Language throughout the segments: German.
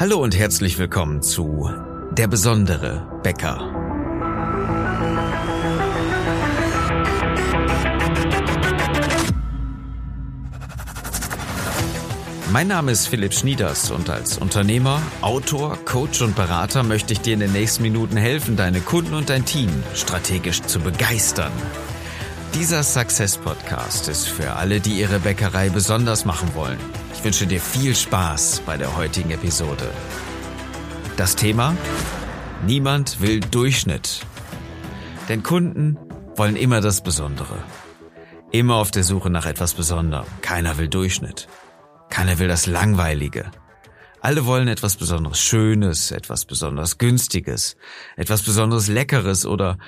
Hallo und herzlich willkommen zu Der besondere Bäcker. Mein Name ist Philipp Schnieders und als Unternehmer, Autor, Coach und Berater möchte ich dir in den nächsten Minuten helfen, deine Kunden und dein Team strategisch zu begeistern. Dieser Success Podcast ist für alle, die ihre Bäckerei besonders machen wollen. Ich wünsche dir viel Spaß bei der heutigen Episode. Das Thema? Niemand will Durchschnitt. Denn Kunden wollen immer das Besondere. Immer auf der Suche nach etwas Besonderem. Keiner will Durchschnitt. Keiner will das Langweilige. Alle wollen etwas besonders Schönes, etwas besonders Günstiges, etwas besonders Leckeres oder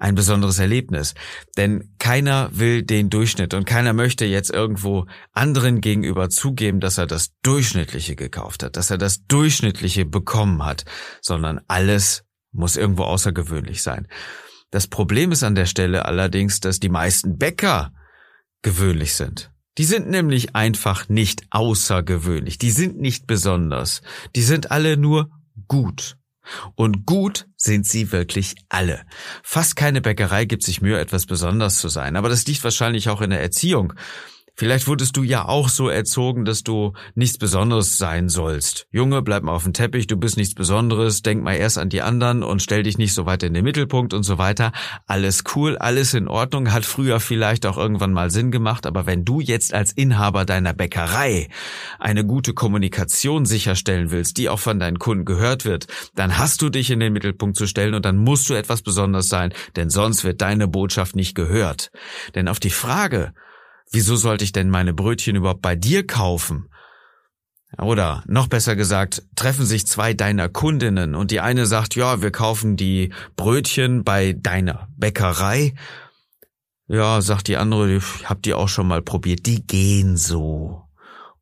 ein besonderes Erlebnis. Denn keiner will den Durchschnitt und keiner möchte jetzt irgendwo anderen gegenüber zugeben, dass er das Durchschnittliche gekauft hat, dass er das Durchschnittliche bekommen hat, sondern alles muss irgendwo außergewöhnlich sein. Das Problem ist an der Stelle allerdings, dass die meisten Bäcker gewöhnlich sind. Die sind nämlich einfach nicht außergewöhnlich, die sind nicht besonders, die sind alle nur gut. Und gut sind sie wirklich alle. Fast keine Bäckerei gibt sich Mühe, etwas besonders zu sein, aber das liegt wahrscheinlich auch in der Erziehung. Vielleicht wurdest du ja auch so erzogen, dass du nichts Besonderes sein sollst. Junge, bleib mal auf dem Teppich, du bist nichts Besonderes, denk mal erst an die anderen und stell dich nicht so weit in den Mittelpunkt und so weiter. Alles cool, alles in Ordnung, hat früher vielleicht auch irgendwann mal Sinn gemacht, aber wenn du jetzt als Inhaber deiner Bäckerei eine gute Kommunikation sicherstellen willst, die auch von deinen Kunden gehört wird, dann hast du dich in den Mittelpunkt zu stellen und dann musst du etwas Besonderes sein, denn sonst wird deine Botschaft nicht gehört. Denn auf die Frage, wieso sollte ich denn meine Brötchen überhaupt bei dir kaufen? Oder noch besser gesagt, treffen sich zwei deiner Kundinnen und die eine sagt, ja, wir kaufen die Brötchen bei deiner Bäckerei. Ja, sagt die andere, ich hab die auch schon mal probiert, die gehen so.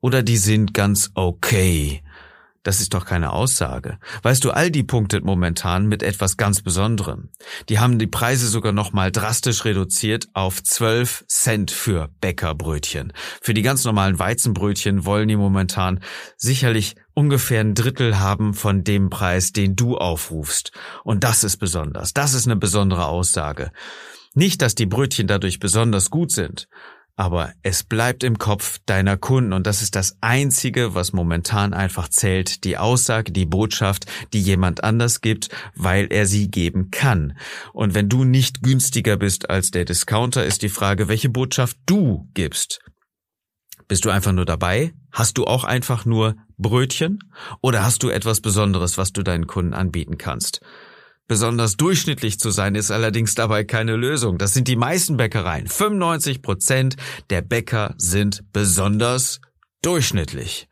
Oder die sind ganz okay. Das ist doch keine Aussage. Weißt du, all die punktet momentan mit etwas ganz Besonderem. Die haben die Preise sogar nochmal drastisch reduziert auf 12 Cent für Bäckerbrötchen. Für die ganz normalen Weizenbrötchen wollen die momentan sicherlich ungefähr ein Drittel haben von dem Preis, den du aufrufst. Und das ist besonders. Das ist eine besondere Aussage. Nicht, dass die Brötchen dadurch besonders gut sind, aber es bleibt im Kopf deiner Kunden und das ist das Einzige, was momentan einfach zählt, die Aussage, die Botschaft, die jemand anders gibt, weil er sie geben kann. Und wenn du nicht günstiger bist als der Discounter, ist die Frage, welche Botschaft du gibst. Bist du einfach nur dabei? Hast du auch einfach nur Brötchen? Oder hast du etwas Besonderes, was du deinen Kunden anbieten kannst? Besonders durchschnittlich zu sein ist allerdings dabei keine Lösung. Das sind die meisten Bäckereien. 95 Prozent der Bäcker sind besonders durchschnittlich.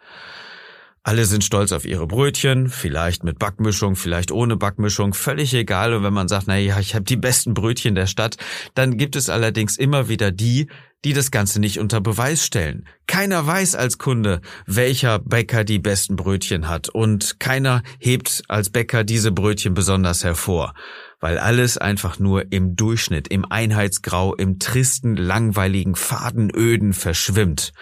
Alle sind stolz auf ihre Brötchen, vielleicht mit Backmischung, vielleicht ohne Backmischung, völlig egal. Und wenn man sagt, na ja, ich habe die besten Brötchen der Stadt, dann gibt es allerdings immer wieder die, die das Ganze nicht unter Beweis stellen. Keiner weiß als Kunde, welcher Bäcker die besten Brötchen hat und keiner hebt als Bäcker diese Brötchen besonders hervor, weil alles einfach nur im Durchschnitt, im Einheitsgrau, im tristen, langweiligen, fadenöden verschwimmt.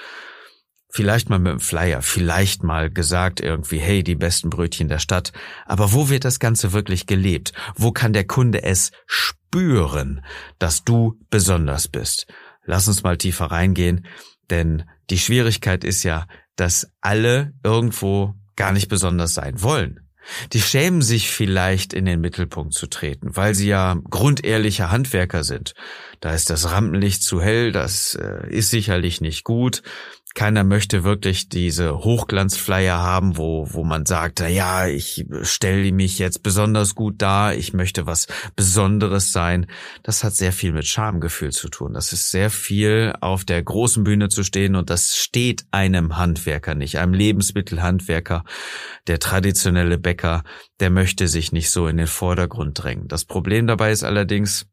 Vielleicht mal mit dem Flyer, vielleicht mal gesagt irgendwie, hey, die besten Brötchen der Stadt. Aber wo wird das Ganze wirklich gelebt? Wo kann der Kunde es spüren, dass du besonders bist? Lass uns mal tiefer reingehen, denn die Schwierigkeit ist ja, dass alle irgendwo gar nicht besonders sein wollen. Die schämen sich vielleicht in den Mittelpunkt zu treten, weil sie ja grundehrliche Handwerker sind. Da ist das Rampenlicht zu hell, das äh, ist sicherlich nicht gut. Keiner möchte wirklich diese Hochglanzflyer haben, wo, wo man sagt, ja, ich stelle mich jetzt besonders gut dar, ich möchte was Besonderes sein. Das hat sehr viel mit Schamgefühl zu tun. Das ist sehr viel auf der großen Bühne zu stehen und das steht einem Handwerker nicht, einem Lebensmittelhandwerker, der traditionelle Bäcker, der möchte sich nicht so in den Vordergrund drängen. Das Problem dabei ist allerdings,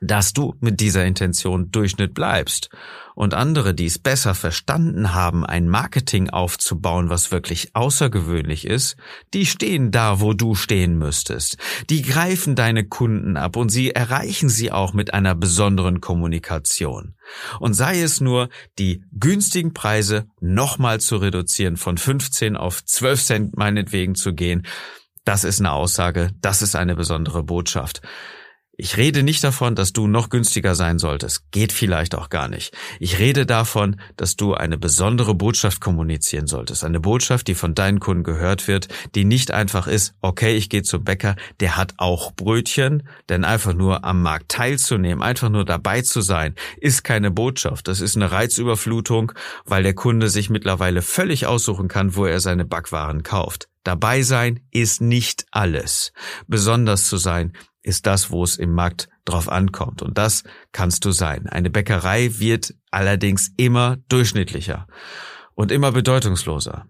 dass du mit dieser Intention Durchschnitt bleibst. Und andere, die es besser verstanden haben, ein Marketing aufzubauen, was wirklich außergewöhnlich ist, die stehen da, wo du stehen müsstest. Die greifen deine Kunden ab und sie erreichen sie auch mit einer besonderen Kommunikation. Und sei es nur, die günstigen Preise nochmal zu reduzieren, von 15 auf 12 Cent meinetwegen zu gehen, das ist eine Aussage, das ist eine besondere Botschaft. Ich rede nicht davon, dass du noch günstiger sein solltest. Geht vielleicht auch gar nicht. Ich rede davon, dass du eine besondere Botschaft kommunizieren solltest. Eine Botschaft, die von deinen Kunden gehört wird, die nicht einfach ist, okay, ich gehe zum Bäcker, der hat auch Brötchen, denn einfach nur am Markt teilzunehmen, einfach nur dabei zu sein, ist keine Botschaft. Das ist eine Reizüberflutung, weil der Kunde sich mittlerweile völlig aussuchen kann, wo er seine Backwaren kauft. Dabei sein ist nicht alles. Besonders zu sein ist das, wo es im Markt drauf ankommt. Und das kannst du sein. Eine Bäckerei wird allerdings immer durchschnittlicher und immer bedeutungsloser.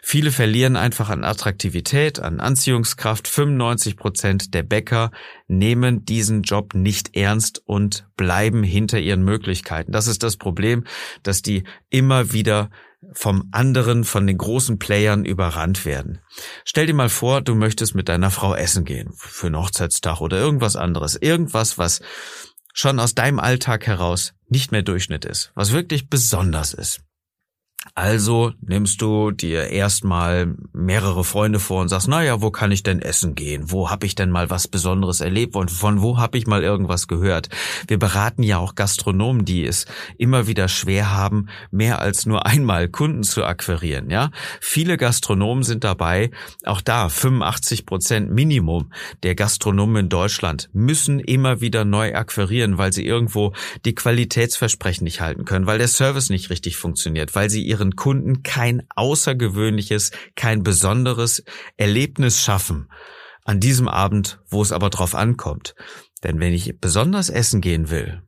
Viele verlieren einfach an Attraktivität, an Anziehungskraft. 95 Prozent der Bäcker nehmen diesen Job nicht ernst und bleiben hinter ihren Möglichkeiten. Das ist das Problem, dass die immer wieder vom anderen, von den großen Playern überrannt werden. Stell dir mal vor, du möchtest mit deiner Frau essen gehen, für einen Hochzeitstag oder irgendwas anderes. Irgendwas, was schon aus deinem Alltag heraus nicht mehr Durchschnitt ist, was wirklich besonders ist. Also nimmst du dir erstmal mehrere Freunde vor und sagst, naja, wo kann ich denn essen gehen? Wo habe ich denn mal was Besonderes erlebt und von wo habe ich mal irgendwas gehört? Wir beraten ja auch Gastronomen, die es immer wieder schwer haben, mehr als nur einmal Kunden zu akquirieren, ja? Viele Gastronomen sind dabei, auch da 85 Prozent Minimum der Gastronomen in Deutschland müssen immer wieder neu akquirieren, weil sie irgendwo die Qualitätsversprechen nicht halten können, weil der Service nicht richtig funktioniert, weil sie ihren Kunden kein außergewöhnliches, kein besonderes Erlebnis schaffen an diesem Abend, wo es aber drauf ankommt. Denn wenn ich besonders essen gehen will,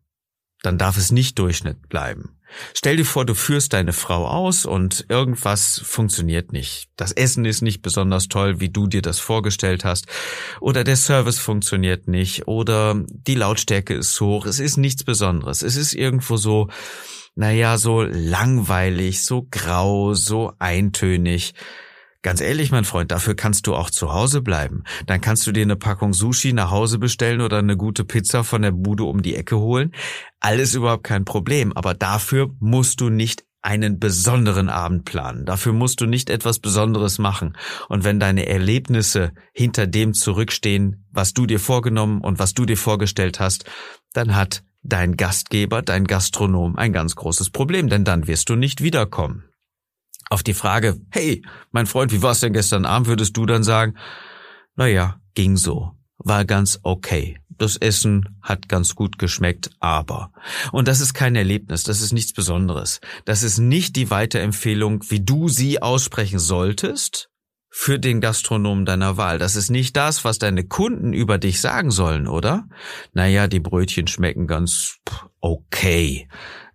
dann darf es nicht Durchschnitt bleiben. Stell dir vor, du führst deine Frau aus und irgendwas funktioniert nicht. Das Essen ist nicht besonders toll, wie du dir das vorgestellt hast. Oder der Service funktioniert nicht. Oder die Lautstärke ist hoch. Es ist nichts Besonderes. Es ist irgendwo so, naja, so langweilig, so grau, so eintönig. Ganz ehrlich, mein Freund, dafür kannst du auch zu Hause bleiben. Dann kannst du dir eine Packung Sushi nach Hause bestellen oder eine gute Pizza von der Bude um die Ecke holen. Alles überhaupt kein Problem. Aber dafür musst du nicht einen besonderen Abend planen. Dafür musst du nicht etwas Besonderes machen. Und wenn deine Erlebnisse hinter dem zurückstehen, was du dir vorgenommen und was du dir vorgestellt hast, dann hat dein Gastgeber, dein Gastronom ein ganz großes Problem, denn dann wirst du nicht wiederkommen. Auf die Frage, hey, mein Freund, wie war's denn gestern Abend, würdest du dann sagen, naja, ging so, war ganz okay. Das Essen hat ganz gut geschmeckt, aber. Und das ist kein Erlebnis, das ist nichts Besonderes. Das ist nicht die Weiterempfehlung, wie du sie aussprechen solltest, für den Gastronomen deiner Wahl. Das ist nicht das, was deine Kunden über dich sagen sollen, oder? Naja, die Brötchen schmecken ganz okay.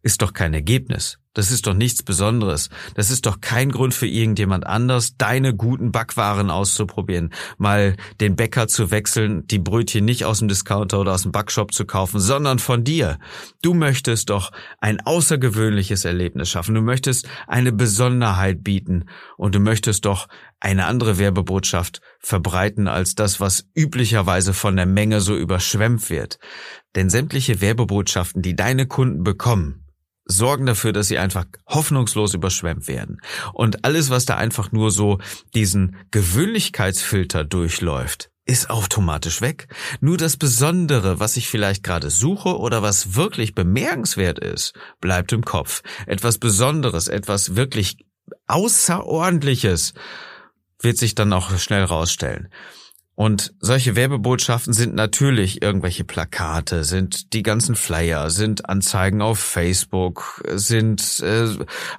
Ist doch kein Ergebnis. Das ist doch nichts Besonderes. Das ist doch kein Grund für irgendjemand anders, deine guten Backwaren auszuprobieren, mal den Bäcker zu wechseln, die Brötchen nicht aus dem Discounter oder aus dem Backshop zu kaufen, sondern von dir. Du möchtest doch ein außergewöhnliches Erlebnis schaffen. Du möchtest eine Besonderheit bieten und du möchtest doch eine andere Werbebotschaft verbreiten als das, was üblicherweise von der Menge so überschwemmt wird. Denn sämtliche Werbebotschaften, die deine Kunden bekommen, sorgen dafür, dass sie einfach hoffnungslos überschwemmt werden. Und alles, was da einfach nur so diesen Gewöhnlichkeitsfilter durchläuft, ist automatisch weg. Nur das Besondere, was ich vielleicht gerade suche oder was wirklich bemerkenswert ist, bleibt im Kopf. Etwas Besonderes, etwas wirklich Außerordentliches wird sich dann auch schnell rausstellen. Und solche Werbebotschaften sind natürlich irgendwelche Plakate, sind die ganzen Flyer, sind Anzeigen auf Facebook, sind äh,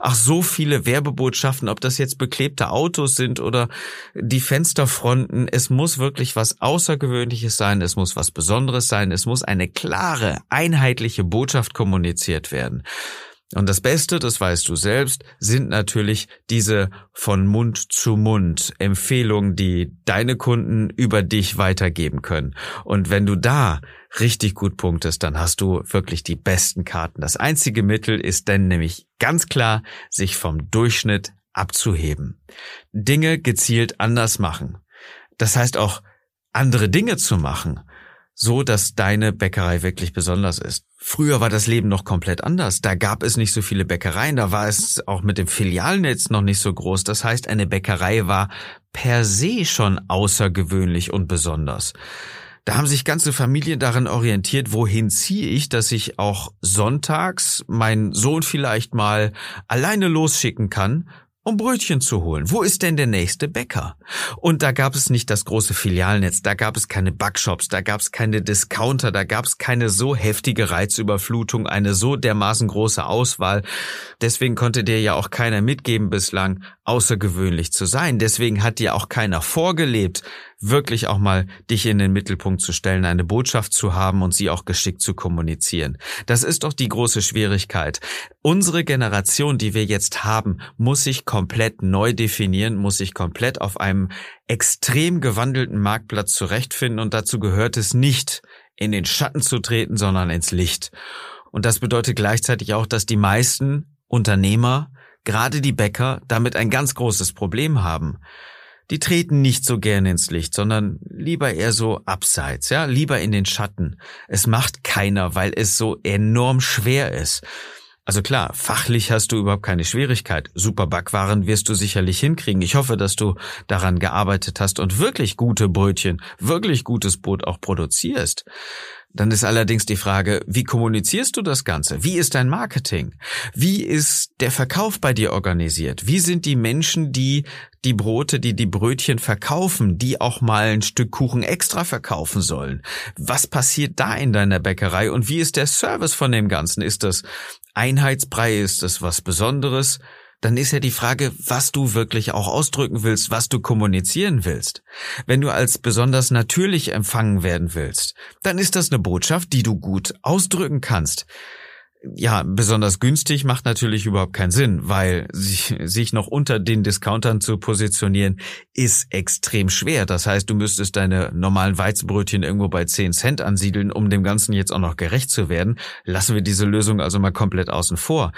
ach so viele Werbebotschaften, ob das jetzt beklebte Autos sind oder die Fensterfronten. Es muss wirklich was Außergewöhnliches sein, es muss was Besonderes sein, es muss eine klare, einheitliche Botschaft kommuniziert werden. Und das Beste, das weißt du selbst, sind natürlich diese von Mund zu Mund Empfehlungen, die deine Kunden über dich weitergeben können. Und wenn du da richtig gut punktest, dann hast du wirklich die besten Karten. Das einzige Mittel ist dann nämlich ganz klar, sich vom Durchschnitt abzuheben. Dinge gezielt anders machen. Das heißt auch, andere Dinge zu machen so, dass deine Bäckerei wirklich besonders ist. Früher war das Leben noch komplett anders. Da gab es nicht so viele Bäckereien, da war es auch mit dem Filialnetz noch nicht so groß. Das heißt, eine Bäckerei war per se schon außergewöhnlich und besonders. Da haben sich ganze Familien daran orientiert, wohin ziehe ich, dass ich auch sonntags meinen Sohn vielleicht mal alleine losschicken kann, um Brötchen zu holen. Wo ist denn der nächste Bäcker? Und da gab es nicht das große Filialnetz, da gab es keine Backshops, da gab es keine Discounter, da gab es keine so heftige Reizüberflutung, eine so dermaßen große Auswahl. Deswegen konnte dir ja auch keiner mitgeben bislang, außergewöhnlich zu sein. Deswegen hat dir auch keiner vorgelebt, wirklich auch mal dich in den Mittelpunkt zu stellen, eine Botschaft zu haben und sie auch geschickt zu kommunizieren. Das ist doch die große Schwierigkeit. Unsere Generation, die wir jetzt haben, muss sich komplett neu definieren, muss sich komplett auf einem extrem gewandelten Marktplatz zurechtfinden und dazu gehört es nicht, in den Schatten zu treten, sondern ins Licht. Und das bedeutet gleichzeitig auch, dass die meisten Unternehmer, gerade die Bäcker, damit ein ganz großes Problem haben die treten nicht so gern ins Licht, sondern lieber eher so abseits, ja, lieber in den Schatten. Es macht keiner, weil es so enorm schwer ist. Also klar, fachlich hast du überhaupt keine Schwierigkeit. Super Backwaren wirst du sicherlich hinkriegen. Ich hoffe, dass du daran gearbeitet hast und wirklich gute Brötchen, wirklich gutes Brot auch produzierst. Dann ist allerdings die Frage, wie kommunizierst du das Ganze? Wie ist dein Marketing? Wie ist der Verkauf bei dir organisiert? Wie sind die Menschen, die die Brote, die die Brötchen verkaufen, die auch mal ein Stück Kuchen extra verkaufen sollen? Was passiert da in deiner Bäckerei und wie ist der Service von dem Ganzen? Ist das Einheitsbrei? Ist das was Besonderes? Dann ist ja die Frage, was du wirklich auch ausdrücken willst, was du kommunizieren willst. Wenn du als besonders natürlich empfangen werden willst, dann ist das eine Botschaft, die du gut ausdrücken kannst. Ja, besonders günstig macht natürlich überhaupt keinen Sinn, weil sich, noch unter den Discountern zu positionieren, ist extrem schwer. Das heißt, du müsstest deine normalen Weizenbrötchen irgendwo bei 10 Cent ansiedeln, um dem Ganzen jetzt auch noch gerecht zu werden. Lassen wir diese Lösung also mal komplett außen vor.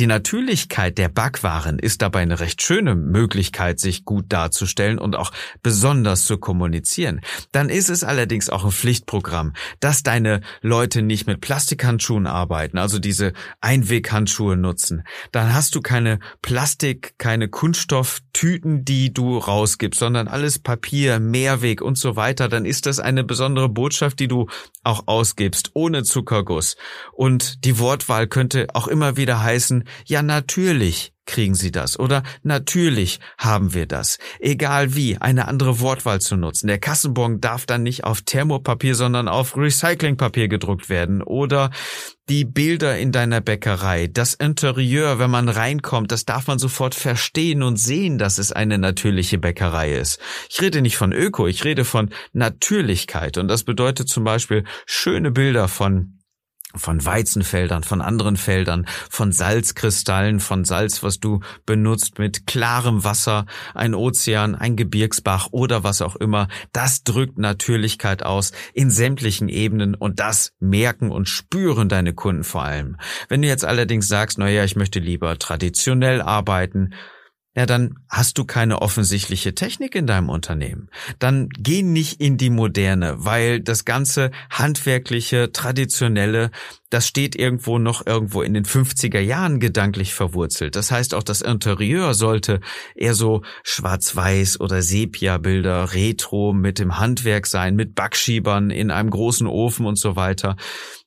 Die Natürlichkeit der Backwaren ist dabei eine recht schöne Möglichkeit, sich gut darzustellen und auch besonders zu kommunizieren. Dann ist es allerdings auch ein Pflichtprogramm, dass deine Leute nicht mit Plastikhandschuhen arbeiten, also diese Einweghandschuhe nutzen. Dann hast du keine Plastik, keine Kunststofftüten, die du rausgibst, sondern alles Papier, Mehrweg und so weiter. Dann ist das eine besondere Botschaft, die du auch ausgibst, ohne Zuckerguss. Und die Wortwahl könnte auch immer wieder heißen, ja natürlich kriegen Sie das oder natürlich haben wir das. Egal wie, eine andere Wortwahl zu nutzen. Der Kassenbon darf dann nicht auf Thermopapier, sondern auf Recyclingpapier gedruckt werden oder die Bilder in deiner Bäckerei, das Interieur, wenn man reinkommt, das darf man sofort verstehen und sehen, dass es eine natürliche Bäckerei ist. Ich rede nicht von Öko, ich rede von Natürlichkeit und das bedeutet zum Beispiel schöne Bilder von von Weizenfeldern, von anderen Feldern, von Salzkristallen, von Salz, was du benutzt mit klarem Wasser, ein Ozean, ein Gebirgsbach oder was auch immer, das drückt Natürlichkeit aus in sämtlichen Ebenen und das merken und spüren deine Kunden vor allem. Wenn du jetzt allerdings sagst, naja, ich möchte lieber traditionell arbeiten, ja, dann hast du keine offensichtliche Technik in deinem Unternehmen. Dann geh nicht in die moderne, weil das ganze handwerkliche, traditionelle, das steht irgendwo noch irgendwo in den 50er Jahren gedanklich verwurzelt. Das heißt, auch das Interieur sollte eher so schwarz-weiß oder Sepia-Bilder, Retro mit dem Handwerk sein, mit Backschiebern in einem großen Ofen und so weiter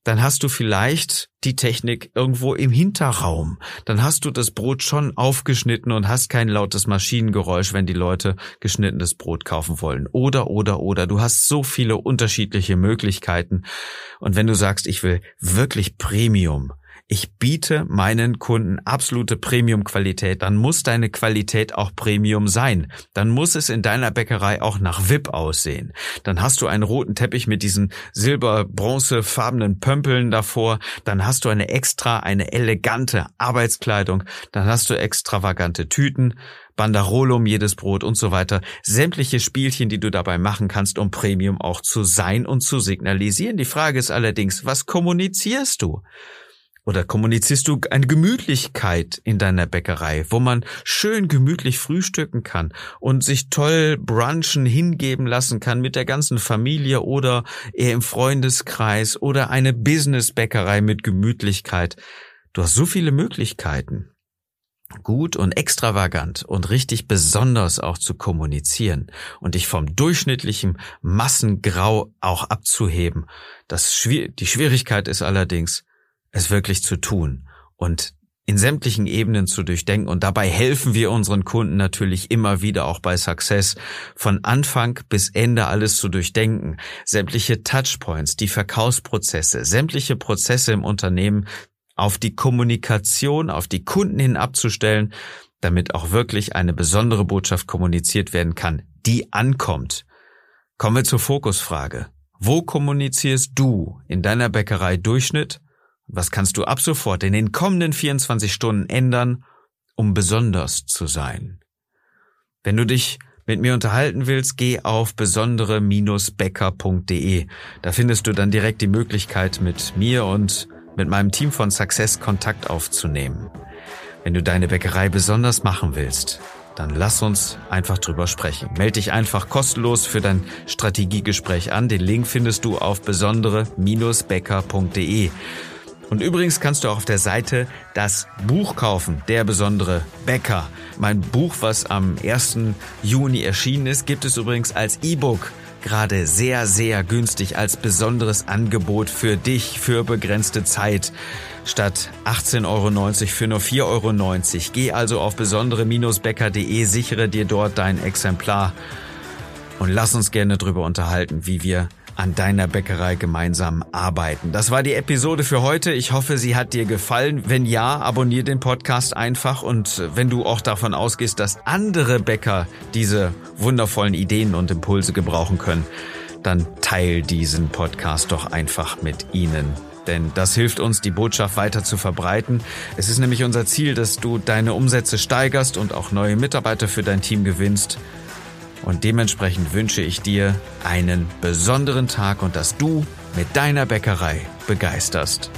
dann hast du vielleicht die Technik irgendwo im Hinterraum. Dann hast du das Brot schon aufgeschnitten und hast kein lautes Maschinengeräusch, wenn die Leute geschnittenes Brot kaufen wollen. Oder, oder, oder. Du hast so viele unterschiedliche Möglichkeiten. Und wenn du sagst, ich will wirklich Premium, ich biete meinen Kunden absolute Premium-Qualität, dann muss deine Qualität auch Premium sein. Dann muss es in deiner Bäckerei auch nach VIP aussehen. Dann hast du einen roten Teppich mit diesen silber-bronzefarbenen Pömpeln davor. Dann hast du eine extra, eine elegante Arbeitskleidung. Dann hast du extravagante Tüten. Banderole um jedes Brot und so weiter. Sämtliche Spielchen, die du dabei machen kannst, um Premium auch zu sein und zu signalisieren. Die Frage ist allerdings, was kommunizierst du? Oder kommunizierst du eine Gemütlichkeit in deiner Bäckerei, wo man schön gemütlich frühstücken kann und sich toll brunchen hingeben lassen kann mit der ganzen Familie oder eher im Freundeskreis oder eine Business-Bäckerei mit Gemütlichkeit? Du hast so viele Möglichkeiten gut und extravagant und richtig besonders auch zu kommunizieren und dich vom durchschnittlichen Massengrau auch abzuheben. Das, die Schwierigkeit ist allerdings, es wirklich zu tun und in sämtlichen Ebenen zu durchdenken. Und dabei helfen wir unseren Kunden natürlich immer wieder auch bei Success, von Anfang bis Ende alles zu durchdenken. Sämtliche Touchpoints, die Verkaufsprozesse, sämtliche Prozesse im Unternehmen auf die Kommunikation, auf die Kunden hin abzustellen, damit auch wirklich eine besondere Botschaft kommuniziert werden kann, die ankommt. Kommen wir zur Fokusfrage. Wo kommunizierst du in deiner Bäckerei Durchschnitt was kannst du ab sofort in den kommenden 24 Stunden ändern, um besonders zu sein? Wenn du dich mit mir unterhalten willst, geh auf besondere-becker.de. Da findest du dann direkt die Möglichkeit, mit mir und mit meinem Team von Success Kontakt aufzunehmen. Wenn du deine Bäckerei besonders machen willst, dann lass uns einfach drüber sprechen. Meld dich einfach kostenlos für dein Strategiegespräch an. Den Link findest du auf besondere-becker.de. Und übrigens kannst du auch auf der Seite das Buch kaufen, Der besondere Bäcker. Mein Buch, was am 1. Juni erschienen ist, gibt es übrigens als E-Book gerade sehr, sehr günstig als besonderes Angebot für dich für begrenzte Zeit. Statt 18,90 Euro für nur 4,90 Euro. Geh also auf besondere-bäcker.de, sichere dir dort dein Exemplar und lass uns gerne drüber unterhalten, wie wir an deiner Bäckerei gemeinsam arbeiten. Das war die Episode für heute. Ich hoffe, sie hat dir gefallen. Wenn ja, abonniere den Podcast einfach und wenn du auch davon ausgehst, dass andere Bäcker diese wundervollen Ideen und Impulse gebrauchen können, dann teil diesen Podcast doch einfach mit ihnen denn das hilft uns, die Botschaft weiter zu verbreiten. Es ist nämlich unser Ziel, dass du deine Umsätze steigerst und auch neue Mitarbeiter für dein Team gewinnst. Und dementsprechend wünsche ich dir einen besonderen Tag und dass du mit deiner Bäckerei begeisterst.